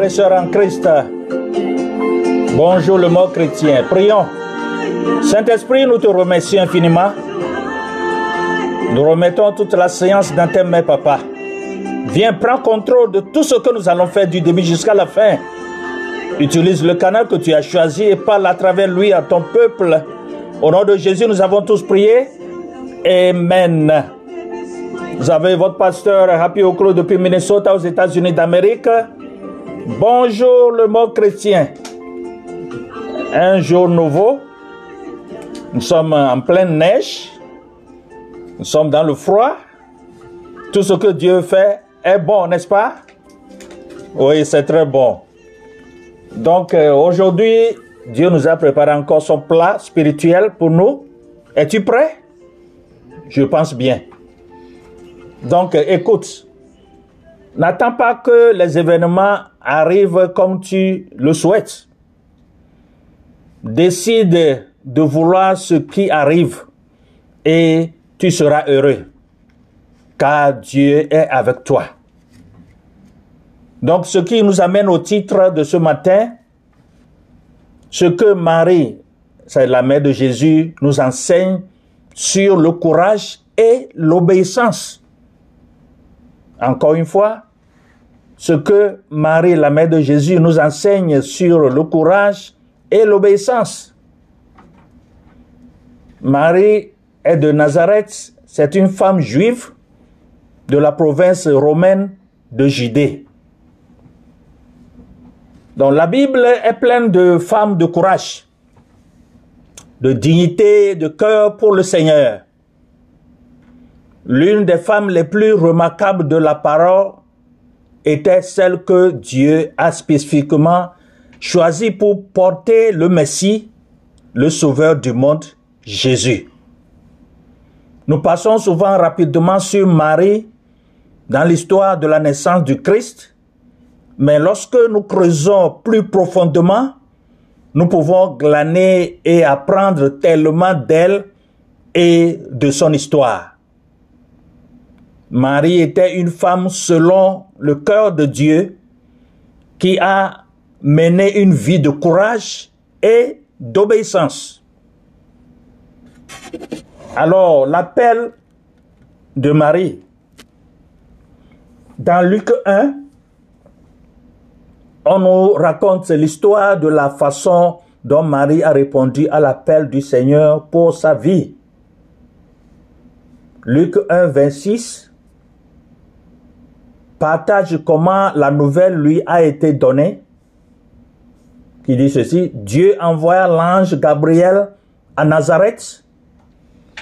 Et sœurs en Christ. Bonjour le mot chrétien. Prions. Saint-Esprit, nous te remercions infiniment. Nous remettons toute la séance dans tes mains, papa. Viens, prends contrôle de tout ce que nous allons faire du début jusqu'à la fin. Utilise le canal que tu as choisi et parle à travers lui à ton peuple. Au nom de Jésus, nous avons tous prié. Amen. Vous avez votre pasteur Happy Oklo depuis Minnesota aux États-Unis d'Amérique. Bonjour le mot chrétien. Un jour nouveau. Nous sommes en pleine neige. Nous sommes dans le froid. Tout ce que Dieu fait est bon, n'est-ce pas? Oui, c'est très bon. Donc euh, aujourd'hui, Dieu nous a préparé encore son plat spirituel pour nous. Es-tu prêt? Je pense bien. Donc, écoute, n'attends pas que les événements arrivent comme tu le souhaites. Décide de vouloir ce qui arrive et tu seras heureux, car Dieu est avec toi. Donc, ce qui nous amène au titre de ce matin, ce que Marie, c'est la mère de Jésus, nous enseigne sur le courage et l'obéissance. Encore une fois, ce que Marie, la mère de Jésus, nous enseigne sur le courage et l'obéissance. Marie est de Nazareth, c'est une femme juive de la province romaine de Judée. Donc la Bible est pleine de femmes de courage, de dignité, de cœur pour le Seigneur. L'une des femmes les plus remarquables de la parole était celle que Dieu a spécifiquement choisie pour porter le Messie, le Sauveur du monde, Jésus. Nous passons souvent rapidement sur Marie dans l'histoire de la naissance du Christ, mais lorsque nous creusons plus profondément, nous pouvons glaner et apprendre tellement d'elle et de son histoire. Marie était une femme selon le cœur de Dieu qui a mené une vie de courage et d'obéissance. Alors, l'appel de Marie, dans Luc 1, on nous raconte l'histoire de la façon dont Marie a répondu à l'appel du Seigneur pour sa vie. Luc 1, 26 partage comment la nouvelle lui a été donnée, qui dit ceci, Dieu envoya l'ange Gabriel à Nazareth,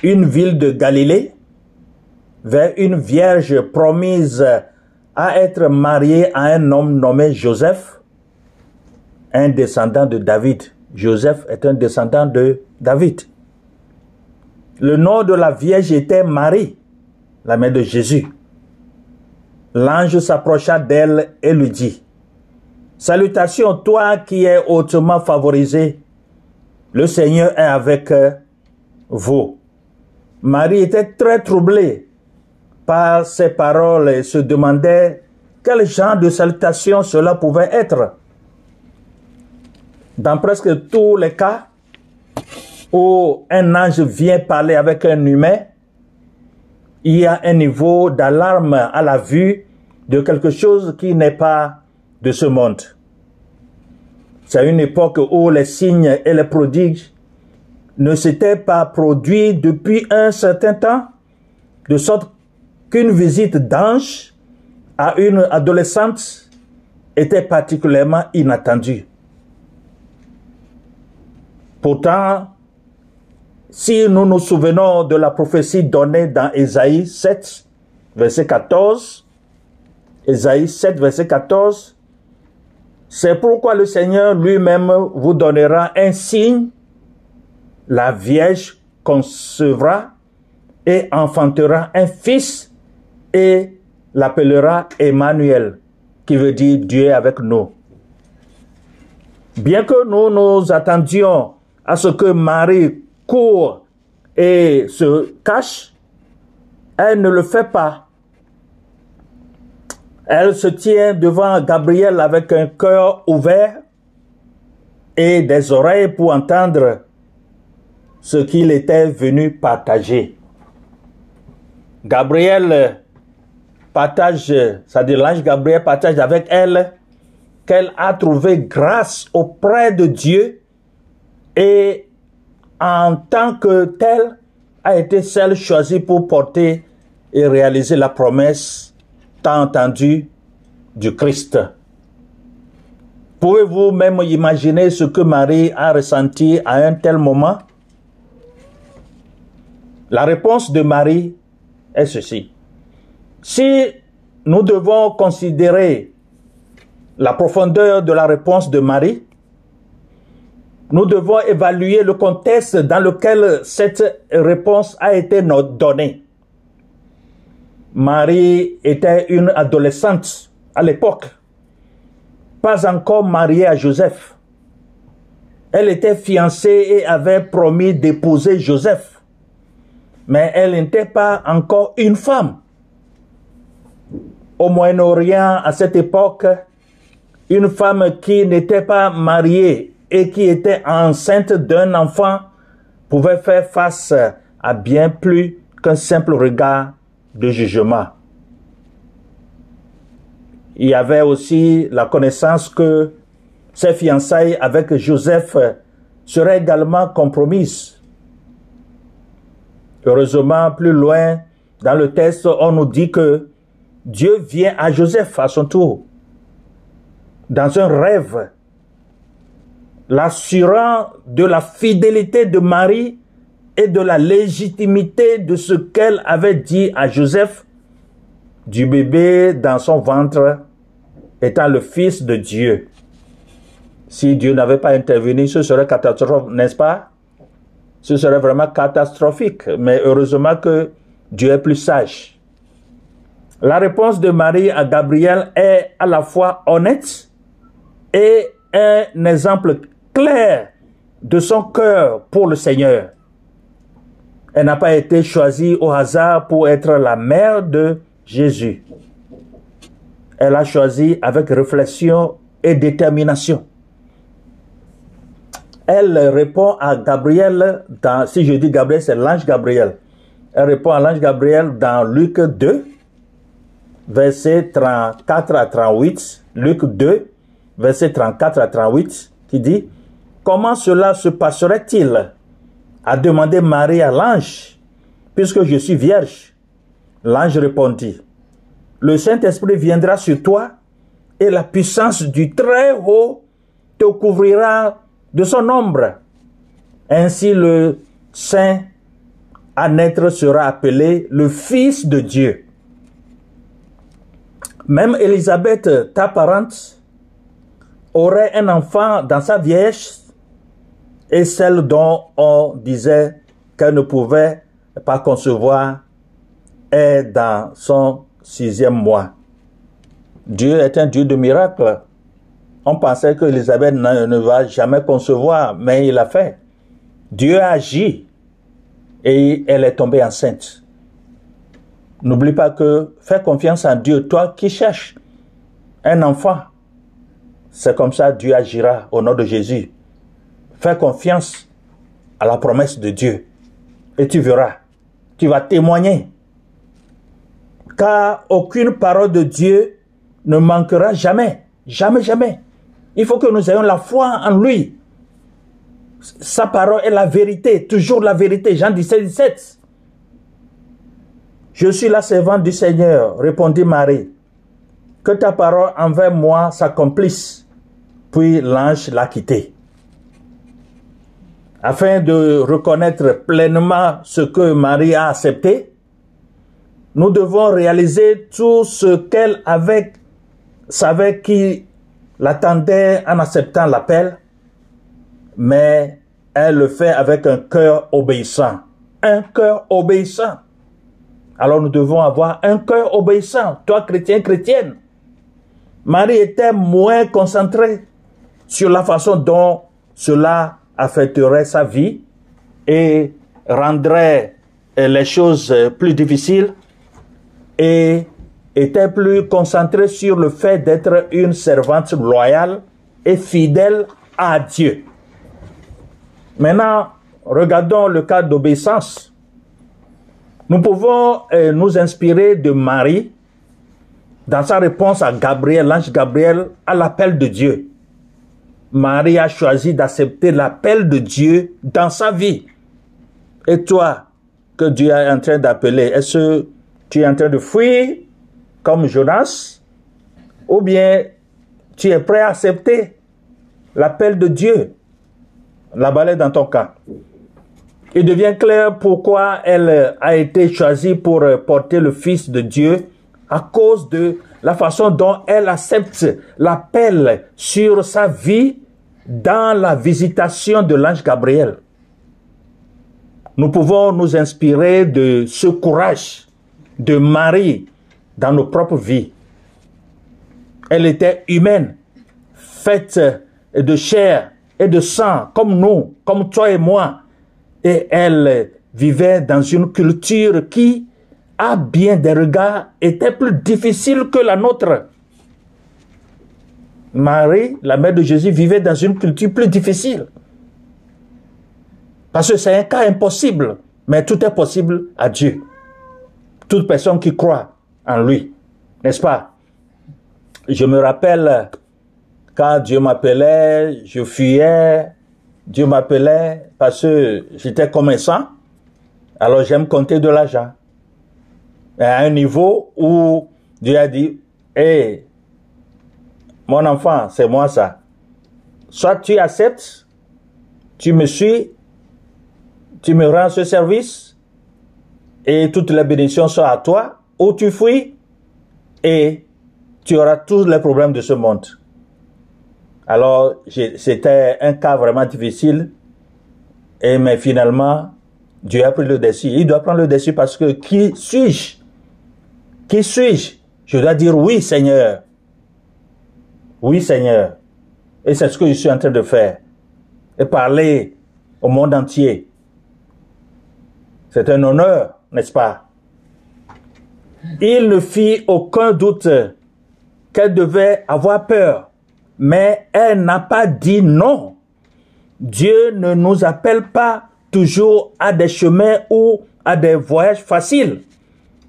une ville de Galilée, vers une vierge promise à être mariée à un homme nommé Joseph, un descendant de David. Joseph est un descendant de David. Le nom de la vierge était Marie, la mère de Jésus. L'ange s'approcha d'elle et lui dit, Salutations, toi qui es hautement favorisé, le Seigneur est avec vous. Marie était très troublée par ces paroles et se demandait quel genre de salutation cela pouvait être. Dans presque tous les cas où un ange vient parler avec un humain, il y a un niveau d'alarme à la vue de quelque chose qui n'est pas de ce monde. C'est une époque où les signes et les prodiges ne s'étaient pas produits depuis un certain temps, de sorte qu'une visite d'ange à une adolescente était particulièrement inattendue. Pourtant, si nous nous souvenons de la prophétie donnée dans Ésaïe 7, verset 14, Ésaïe 7, verset 14, c'est pourquoi le Seigneur lui-même vous donnera un signe, la Vierge concevra et enfantera un fils et l'appellera Emmanuel, qui veut dire Dieu avec nous. Bien que nous nous attendions à ce que Marie court et se cache, elle ne le fait pas. Elle se tient devant Gabriel avec un cœur ouvert et des oreilles pour entendre ce qu'il était venu partager. Gabriel partage, c'est-à-dire l'ange Gabriel partage avec elle qu'elle a trouvé grâce auprès de Dieu et en tant que telle a été celle choisie pour porter et réaliser la promesse tant entendue du Christ. Pouvez-vous même imaginer ce que Marie a ressenti à un tel moment? La réponse de Marie est ceci. Si nous devons considérer la profondeur de la réponse de Marie, nous devons évaluer le contexte dans lequel cette réponse a été donnée. Marie était une adolescente à l'époque, pas encore mariée à Joseph. Elle était fiancée et avait promis d'épouser Joseph, mais elle n'était pas encore une femme. Au Moyen-Orient, à cette époque, une femme qui n'était pas mariée et qui était enceinte d'un enfant pouvait faire face à bien plus qu'un simple regard de jugement. Il y avait aussi la connaissance que ses fiançailles avec Joseph seraient également compromises. Heureusement, plus loin dans le texte, on nous dit que Dieu vient à Joseph à son tour, dans un rêve, l'assurant de la fidélité de Marie et de la légitimité de ce qu'elle avait dit à Joseph, du bébé dans son ventre étant le fils de Dieu. Si Dieu n'avait pas intervenu, ce serait catastrophique, n'est-ce pas? Ce serait vraiment catastrophique. Mais heureusement que Dieu est plus sage. La réponse de Marie à Gabriel est à la fois honnête et un exemple clair de son cœur pour le Seigneur. Elle n'a pas été choisie au hasard pour être la mère de Jésus. Elle a choisi avec réflexion et détermination. Elle répond à Gabriel dans, si je dis Gabriel, c'est l'ange Gabriel. Elle répond à l'ange Gabriel dans Luc 2, verset 34 à 38, Luc 2, verset 34 à 38, qui dit, Comment cela se passerait-il? a demandé Marie à l'ange, puisque je suis vierge. L'ange répondit, Le Saint-Esprit viendra sur toi et la puissance du Très-Haut te couvrira de son ombre. Ainsi le Saint à naître sera appelé le Fils de Dieu. Même Élisabeth, ta parente, aurait un enfant dans sa vieillesse et celle dont on disait qu'elle ne pouvait pas concevoir est dans son sixième mois. Dieu est un Dieu de miracles. On pensait que Elisabeth ne, va jamais concevoir, mais il a fait. Dieu a agi et elle est tombée enceinte. N'oublie pas que fais confiance en Dieu, toi qui cherches un enfant. C'est comme ça Dieu agira au nom de Jésus. Fais confiance à la promesse de Dieu et tu verras, tu vas témoigner. Car aucune parole de Dieu ne manquera jamais, jamais, jamais. Il faut que nous ayons la foi en lui. Sa parole est la vérité, toujours la vérité. Jean 17, 17. Je suis la servante du Seigneur, répondit Marie. Que ta parole envers moi s'accomplisse. Puis l'ange l'a quitté afin de reconnaître pleinement ce que Marie a accepté, nous devons réaliser tout ce qu'elle avait, savait qui l'attendait en acceptant l'appel, mais elle le fait avec un cœur obéissant. Un cœur obéissant. Alors nous devons avoir un cœur obéissant, toi chrétien, chrétienne. Marie était moins concentrée sur la façon dont cela affecterait sa vie et rendrait les choses plus difficiles et était plus concentrée sur le fait d'être une servante loyale et fidèle à Dieu. Maintenant, regardons le cas d'obéissance. Nous pouvons euh, nous inspirer de Marie dans sa réponse à Gabriel, l'ange Gabriel, à l'appel de Dieu. Marie a choisi d'accepter l'appel de Dieu dans sa vie. Et toi, que Dieu est en train d'appeler, est-ce que tu es en train de fuir comme Jonas? Ou bien tu es prêt à accepter l'appel de Dieu? La balle dans ton cas. Il devient clair pourquoi elle a été choisie pour porter le Fils de Dieu à cause de la façon dont elle accepte l'appel sur sa vie dans la visitation de l'ange Gabriel. Nous pouvons nous inspirer de ce courage de Marie dans nos propres vies. Elle était humaine, faite de chair et de sang, comme nous, comme toi et moi. Et elle vivait dans une culture qui, à bien des regards, était plus difficile que la nôtre. Marie, la mère de Jésus, vivait dans une culture plus difficile. Parce que c'est un cas impossible, mais tout est possible à Dieu. Toute personne qui croit en lui, n'est-ce pas? Je me rappelle quand Dieu m'appelait, je fuyais, Dieu m'appelait parce que j'étais commerçant, alors j'aime compter de l'argent. À un niveau où Dieu a dit, hé, mon enfant, c'est moi ça. Soit tu acceptes, tu me suis, tu me rends ce service et toutes les bénédictions sont à toi, ou tu fuis et tu auras tous les problèmes de ce monde. Alors, c'était un cas vraiment difficile, et mais finalement, Dieu a pris le dessus. Il doit prendre le dessus parce que qui suis-je Qui suis-je? Je dois dire oui, Seigneur. Oui, Seigneur. Et c'est ce que je suis en train de faire. Et parler au monde entier. C'est un honneur, n'est-ce pas? Il ne fit aucun doute qu'elle devait avoir peur, mais elle n'a pas dit non. Dieu ne nous appelle pas toujours à des chemins ou à des voyages faciles,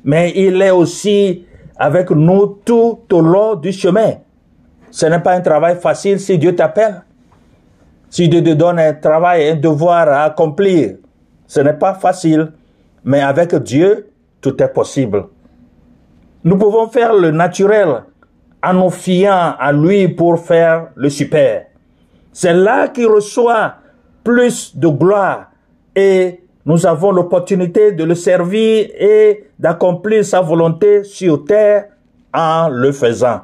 mais il est aussi avec nous tout au long du chemin. Ce n'est pas un travail facile si Dieu t'appelle. Si Dieu te donne un travail, un devoir à accomplir, ce n'est pas facile, mais avec Dieu, tout est possible. Nous pouvons faire le naturel en nous fiant à lui pour faire le super. C'est là qu'il reçoit plus de gloire et nous avons l'opportunité de le servir et d'accomplir sa volonté sur terre en le faisant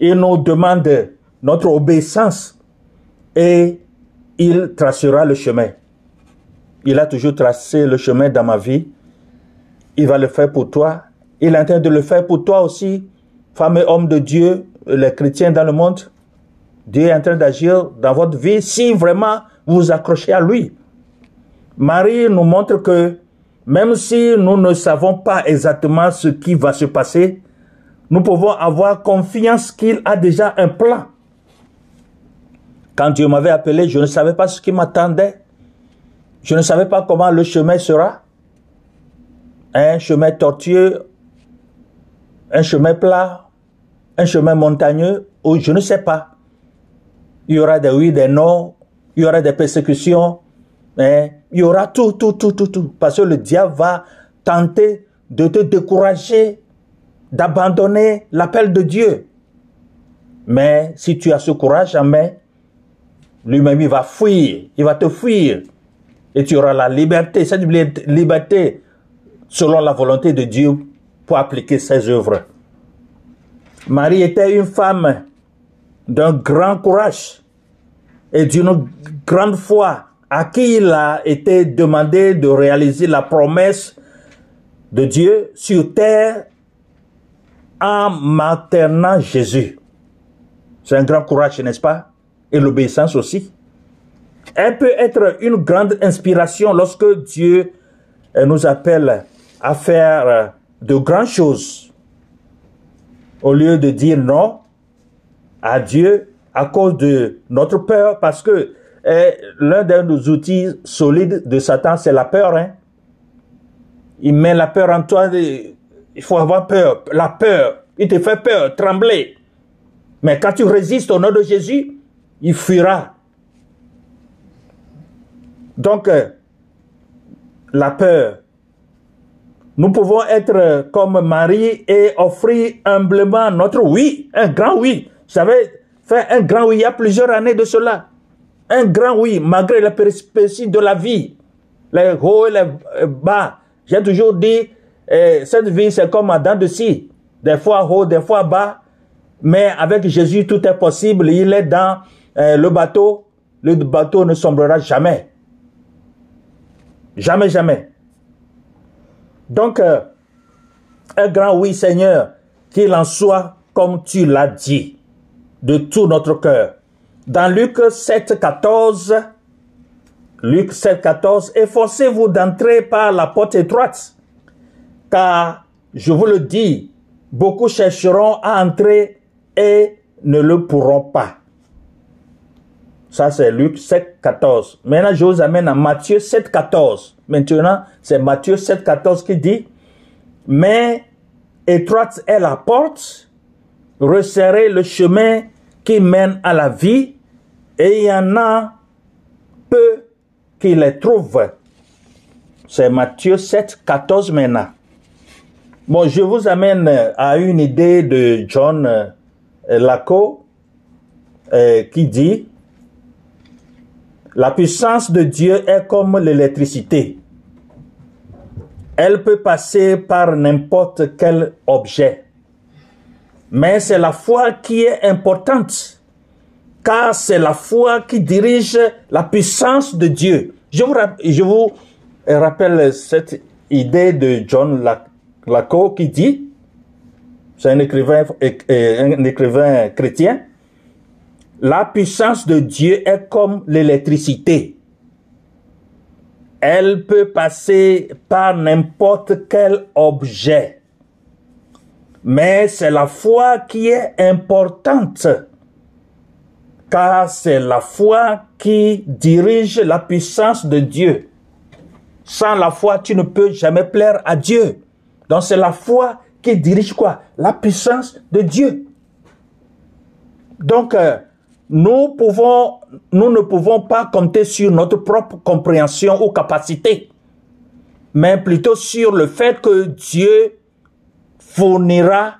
il nous demande notre obéissance et il tracera le chemin. Il a toujours tracé le chemin dans ma vie. Il va le faire pour toi. Il est en train de le faire pour toi aussi, femme et homme de Dieu, les chrétiens dans le monde. Dieu est en train d'agir dans votre vie si vraiment vous vous accrochez à lui. Marie nous montre que même si nous ne savons pas exactement ce qui va se passer, nous pouvons avoir confiance qu'il a déjà un plan. Quand Dieu m'avait appelé, je ne savais pas ce qui m'attendait. Je ne savais pas comment le chemin sera. Un chemin tortueux, un chemin plat, un chemin montagneux, ou je ne sais pas. Il y aura des oui, des non, il y aura des persécutions, mais il y aura tout, tout, tout, tout, tout. Parce que le diable va tenter de te décourager, d'abandonner l'appel de Dieu. Mais si tu as ce courage en main, lui-même il va fuir, il va te fuir. Et tu auras la liberté, cette liberté selon la volonté de Dieu pour appliquer ses œuvres. Marie était une femme d'un grand courage et d'une grande foi à qui il a été demandé de réaliser la promesse de Dieu sur terre en maternant Jésus. C'est un grand courage, n'est-ce pas? Et l'obéissance aussi. Elle peut être une grande inspiration lorsque Dieu nous appelle à faire de grandes choses au lieu de dire non à Dieu à cause de notre peur, parce que eh, l'un de nos outils solides de Satan, c'est la peur. Hein? Il met la peur en toi. Il faut avoir peur. La peur. Il te fait peur, trembler. Mais quand tu résistes au nom de Jésus, il fuira. Donc, euh, la peur. Nous pouvons être comme Marie et offrir humblement notre oui, un grand oui. J'avais fait un grand oui il y a plusieurs années de cela. Un grand oui, malgré la péripéties de la vie, les hauts et les bas. J'ai toujours dit, eh, cette vie, c'est comme un dent de scie. Des fois haut, des fois bas. Mais avec Jésus, tout est possible. Il est dans eh, le bateau. Le bateau ne sombrera jamais. Jamais, jamais. Donc, euh, un grand oui, Seigneur, qu'il en soit comme tu l'as dit, de tout notre cœur. Dans Luc 7, 14, Luc 7, 14, efforcez-vous d'entrer par la porte étroite, car, je vous le dis, beaucoup chercheront à entrer et ne le pourront pas. Ça, c'est Luc 7, 14. Maintenant, je vous amène à Matthieu 7, 14. Maintenant, c'est Matthieu 7, 14 qui dit, mais étroite est la porte, resserrez le chemin qui mène à la vie, et il y en a peu qui les trouvent. C'est Matthieu 7, 14 maintenant. Bon, je vous amène à une idée de John euh, Laco euh, qui dit, la puissance de Dieu est comme l'électricité. Elle peut passer par n'importe quel objet. Mais c'est la foi qui est importante, car c'est la foi qui dirige la puissance de Dieu. Je vous, rappelle cette idée de John Laco qui dit, c'est un écrivain, un écrivain chrétien, la puissance de Dieu est comme l'électricité. Elle peut passer par n'importe quel objet. Mais c'est la foi qui est importante. Car c'est la foi qui dirige la puissance de Dieu. Sans la foi, tu ne peux jamais plaire à Dieu. Donc c'est la foi qui dirige quoi? La puissance de Dieu. Donc, euh, nous ne pouvons pas compter sur notre propre compréhension ou capacité, mais plutôt sur le fait que Dieu fournira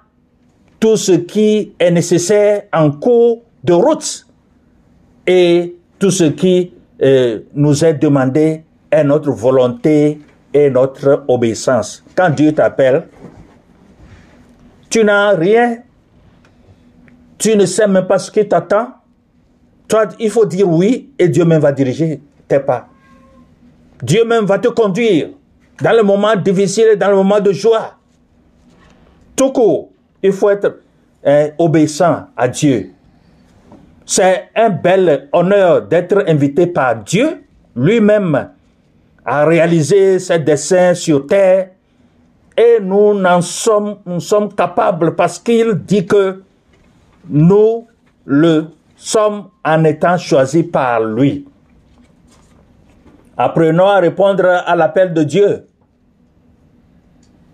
tout ce qui est nécessaire en cours de route et tout ce qui euh, nous est demandé est notre volonté et notre obéissance. Quand Dieu t'appelle, tu n'as rien, tu ne sais même pas ce qui t'attend, toi, il faut dire oui et Dieu même va diriger tes pas. Dieu même va te conduire dans le moment difficile et dans le moment de joie. Tout court, il faut être hein, obéissant à Dieu. C'est un bel honneur d'être invité par Dieu lui-même à réaliser ses desseins sur terre et nous en sommes, nous sommes capables parce qu'il dit que nous le sommes en étant choisis par lui. Apprenons à répondre à l'appel de Dieu.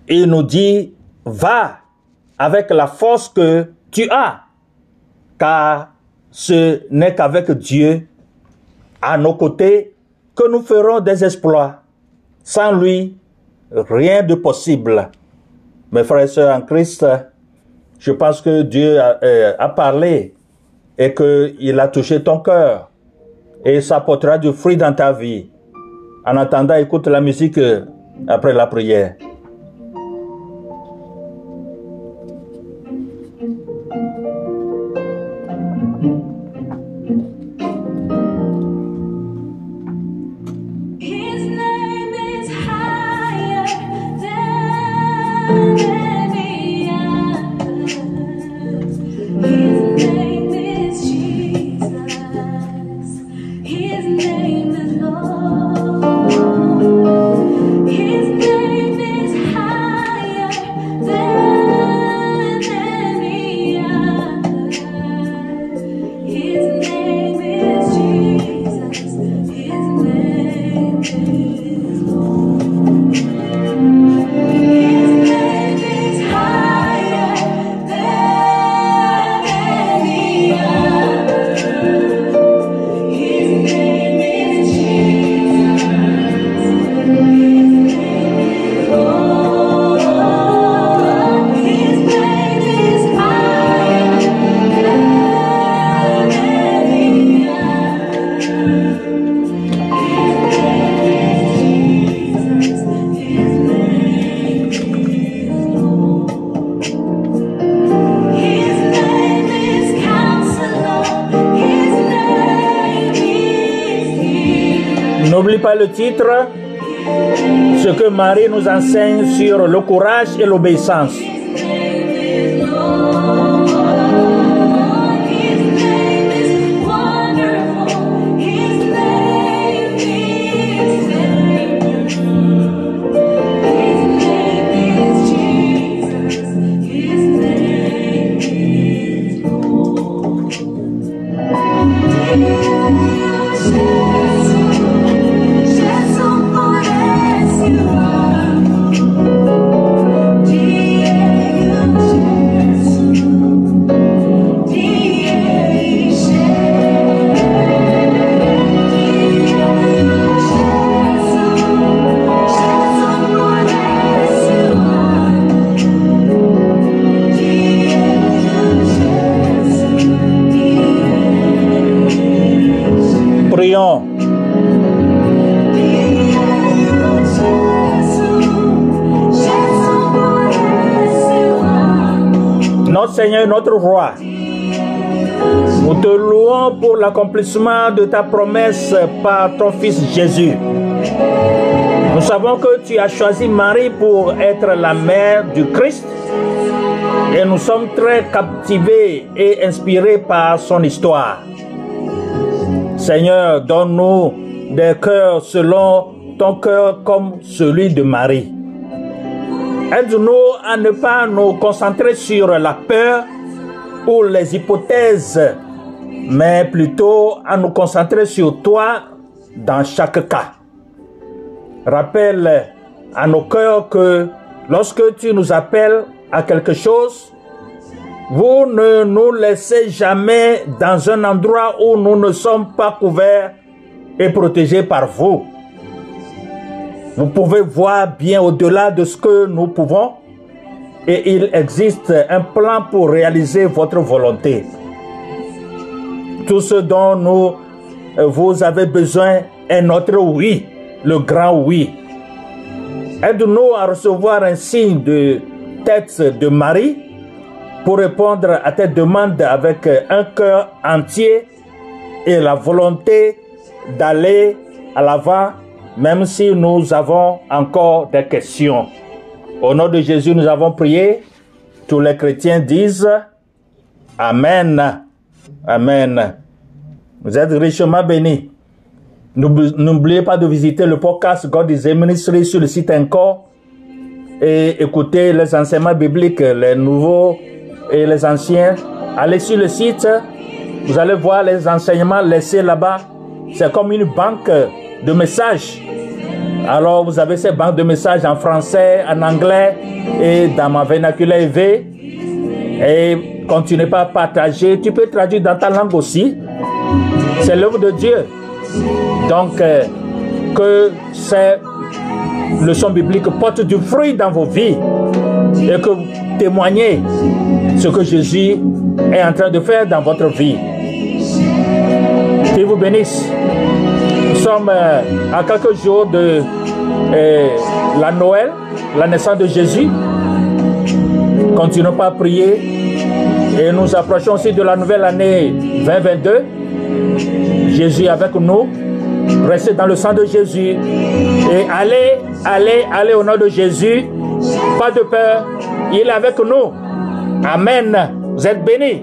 Il nous dit, va avec la force que tu as, car ce n'est qu'avec Dieu à nos côtés que nous ferons des exploits. Sans lui, rien de possible. Mes frères et sœurs en Christ, je pense que Dieu a, euh, parlé et qu'il a touché ton cœur et ça portera du fruit dans ta vie. En attendant, écoute la musique après la prière. Pas le titre, ce que Marie nous enseigne sur le courage et l'obéissance. Notre Roi, nous te louons pour l'accomplissement de ta promesse par ton Fils Jésus. Nous savons que tu as choisi Marie pour être la mère du Christ et nous sommes très captivés et inspirés par son histoire. Seigneur, donne-nous des cœurs selon ton cœur comme celui de Marie. Aide-nous à ne pas nous concentrer sur la peur ou les hypothèses, mais plutôt à nous concentrer sur toi dans chaque cas. Rappelle à nos cœurs que lorsque tu nous appelles à quelque chose, vous ne nous laissez jamais dans un endroit où nous ne sommes pas couverts et protégés par vous. Vous pouvez voir bien au-delà de ce que nous pouvons et il existe un plan pour réaliser votre volonté. Tout ce dont nous, vous avez besoin est notre oui, le grand oui. Aide-nous à recevoir un signe de tête de Marie pour répondre à tes demandes avec un cœur entier et la volonté d'aller à l'avant, même si nous avons encore des questions. Au nom de Jésus, nous avons prié. Tous les chrétiens disent Amen. Amen. Vous êtes richement bénis. N'oubliez pas de visiter le podcast God is a Ministry sur le site encore et écouter les enseignements bibliques, les nouveaux et les anciens. Allez sur le site, vous allez voir les enseignements laissés là-bas. C'est comme une banque de messages. Alors vous avez ces banques de messages en français, en anglais et dans ma vernaculaire V. Et continuez pas à partager. Tu peux traduire dans ta langue aussi. C'est l'œuvre de Dieu. Donc, euh, que ces leçons bibliques portent du fruit dans vos vies et que vous témoignez ce que Jésus est en train de faire dans votre vie. Qu'il vous bénisse. Nous sommes euh, à quelques jours de euh, la Noël, la naissance de Jésus. Continuons pas à prier et nous approchons aussi de la nouvelle année 2022. Jésus avec nous. Restez dans le sang de Jésus. Et allez, allez, allez au nom de Jésus. Pas de peur. Il est avec nous. Amen. Vous êtes bénis.